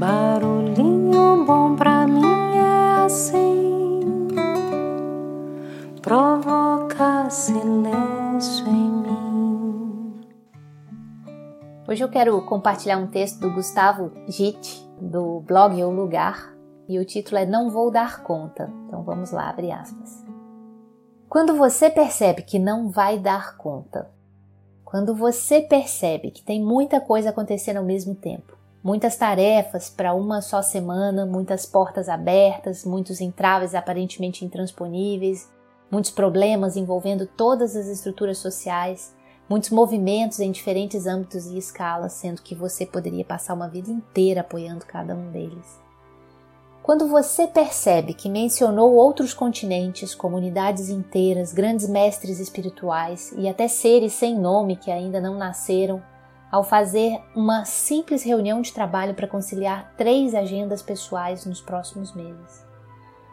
Barulhinho bom pra mim é assim, provoca silêncio em mim. Hoje eu quero compartilhar um texto do Gustavo Gitt, do blog O Lugar, e o título é Não Vou Dar Conta. Então vamos lá, abre aspas. Quando você percebe que não vai dar conta, quando você percebe que tem muita coisa acontecendo ao mesmo tempo, muitas tarefas para uma só semana, muitas portas abertas, muitos entraves aparentemente intransponíveis, muitos problemas envolvendo todas as estruturas sociais, muitos movimentos em diferentes âmbitos e escalas, sendo que você poderia passar uma vida inteira apoiando cada um deles. Quando você percebe que mencionou outros continentes, comunidades inteiras, grandes mestres espirituais e até seres sem nome que ainda não nasceram, ao fazer uma simples reunião de trabalho para conciliar três agendas pessoais nos próximos meses.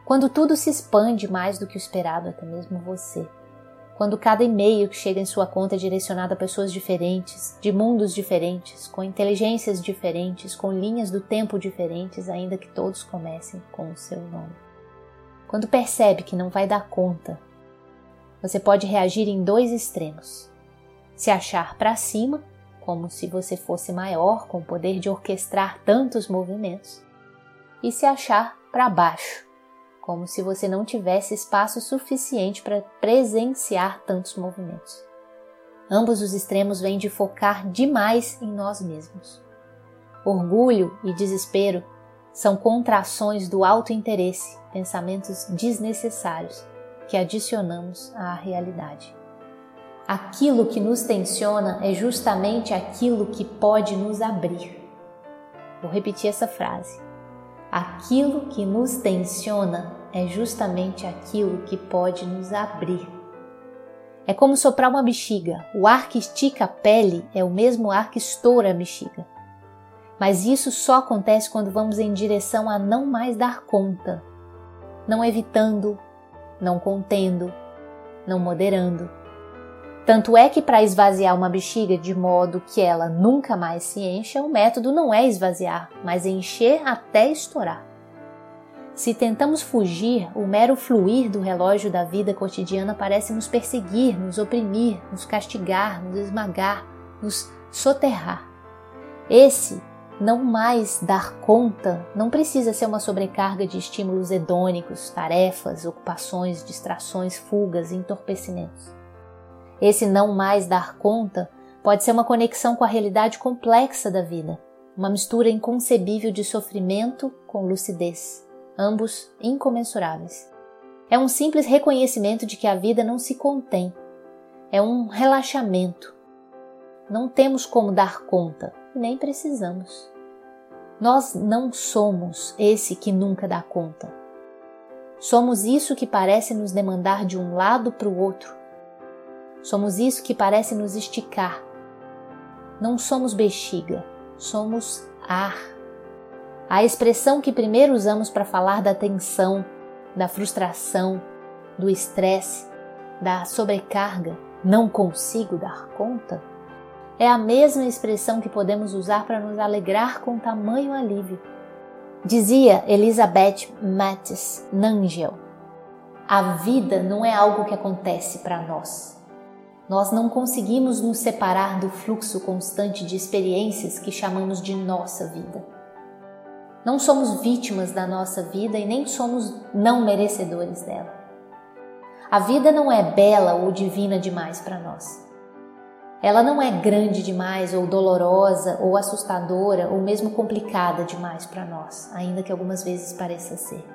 Quando tudo se expande mais do que o esperado, até mesmo você quando cada e-mail que chega em sua conta é direcionado a pessoas diferentes, de mundos diferentes, com inteligências diferentes, com linhas do tempo diferentes, ainda que todos comecem com o seu nome. Quando percebe que não vai dar conta, você pode reagir em dois extremos. Se achar para cima, como se você fosse maior, com o poder de orquestrar tantos movimentos, e se achar para baixo, como se você não tivesse espaço suficiente para presenciar tantos movimentos. Ambos os extremos vêm de focar demais em nós mesmos. Orgulho e desespero são contrações do auto-interesse, pensamentos desnecessários que adicionamos à realidade. Aquilo que nos tensiona é justamente aquilo que pode nos abrir. Vou repetir essa frase. Aquilo que nos tensiona é justamente aquilo que pode nos abrir. É como soprar uma bexiga. O ar que estica a pele é o mesmo ar que estoura a bexiga. Mas isso só acontece quando vamos em direção a não mais dar conta, não evitando, não contendo, não moderando. Tanto é que para esvaziar uma bexiga de modo que ela nunca mais se encha, o método não é esvaziar, mas encher até estourar. Se tentamos fugir, o mero fluir do relógio da vida cotidiana parece nos perseguir, nos oprimir, nos castigar, nos esmagar, nos soterrar. Esse não mais dar conta não precisa ser uma sobrecarga de estímulos hedônicos, tarefas, ocupações, distrações, fugas, entorpecimentos. Esse não mais dar conta pode ser uma conexão com a realidade complexa da vida, uma mistura inconcebível de sofrimento com lucidez ambos incomensuráveis. É um simples reconhecimento de que a vida não se contém. É um relaxamento. Não temos como dar conta, nem precisamos. Nós não somos esse que nunca dá conta. Somos isso que parece nos demandar de um lado para o outro. Somos isso que parece nos esticar. Não somos bexiga, somos ar a expressão que primeiro usamos para falar da tensão, da frustração, do estresse, da sobrecarga, não consigo dar conta, é a mesma expressão que podemos usar para nos alegrar com tamanho alívio. Dizia Elizabeth Mattis Nangel: A vida não é algo que acontece para nós. Nós não conseguimos nos separar do fluxo constante de experiências que chamamos de nossa vida. Não somos vítimas da nossa vida e nem somos não merecedores dela. A vida não é bela ou divina demais para nós. Ela não é grande demais ou dolorosa ou assustadora ou mesmo complicada demais para nós, ainda que algumas vezes pareça ser.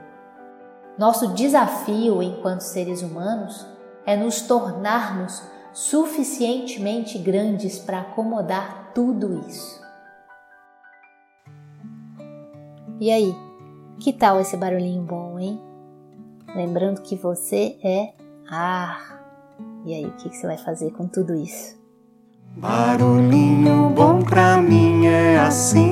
Nosso desafio enquanto seres humanos é nos tornarmos suficientemente grandes para acomodar tudo isso. E aí, que tal esse barulhinho bom, hein? Lembrando que você é ar. E aí, o que, você vai fazer com tudo isso? Barulhinho bom pra mim é assim.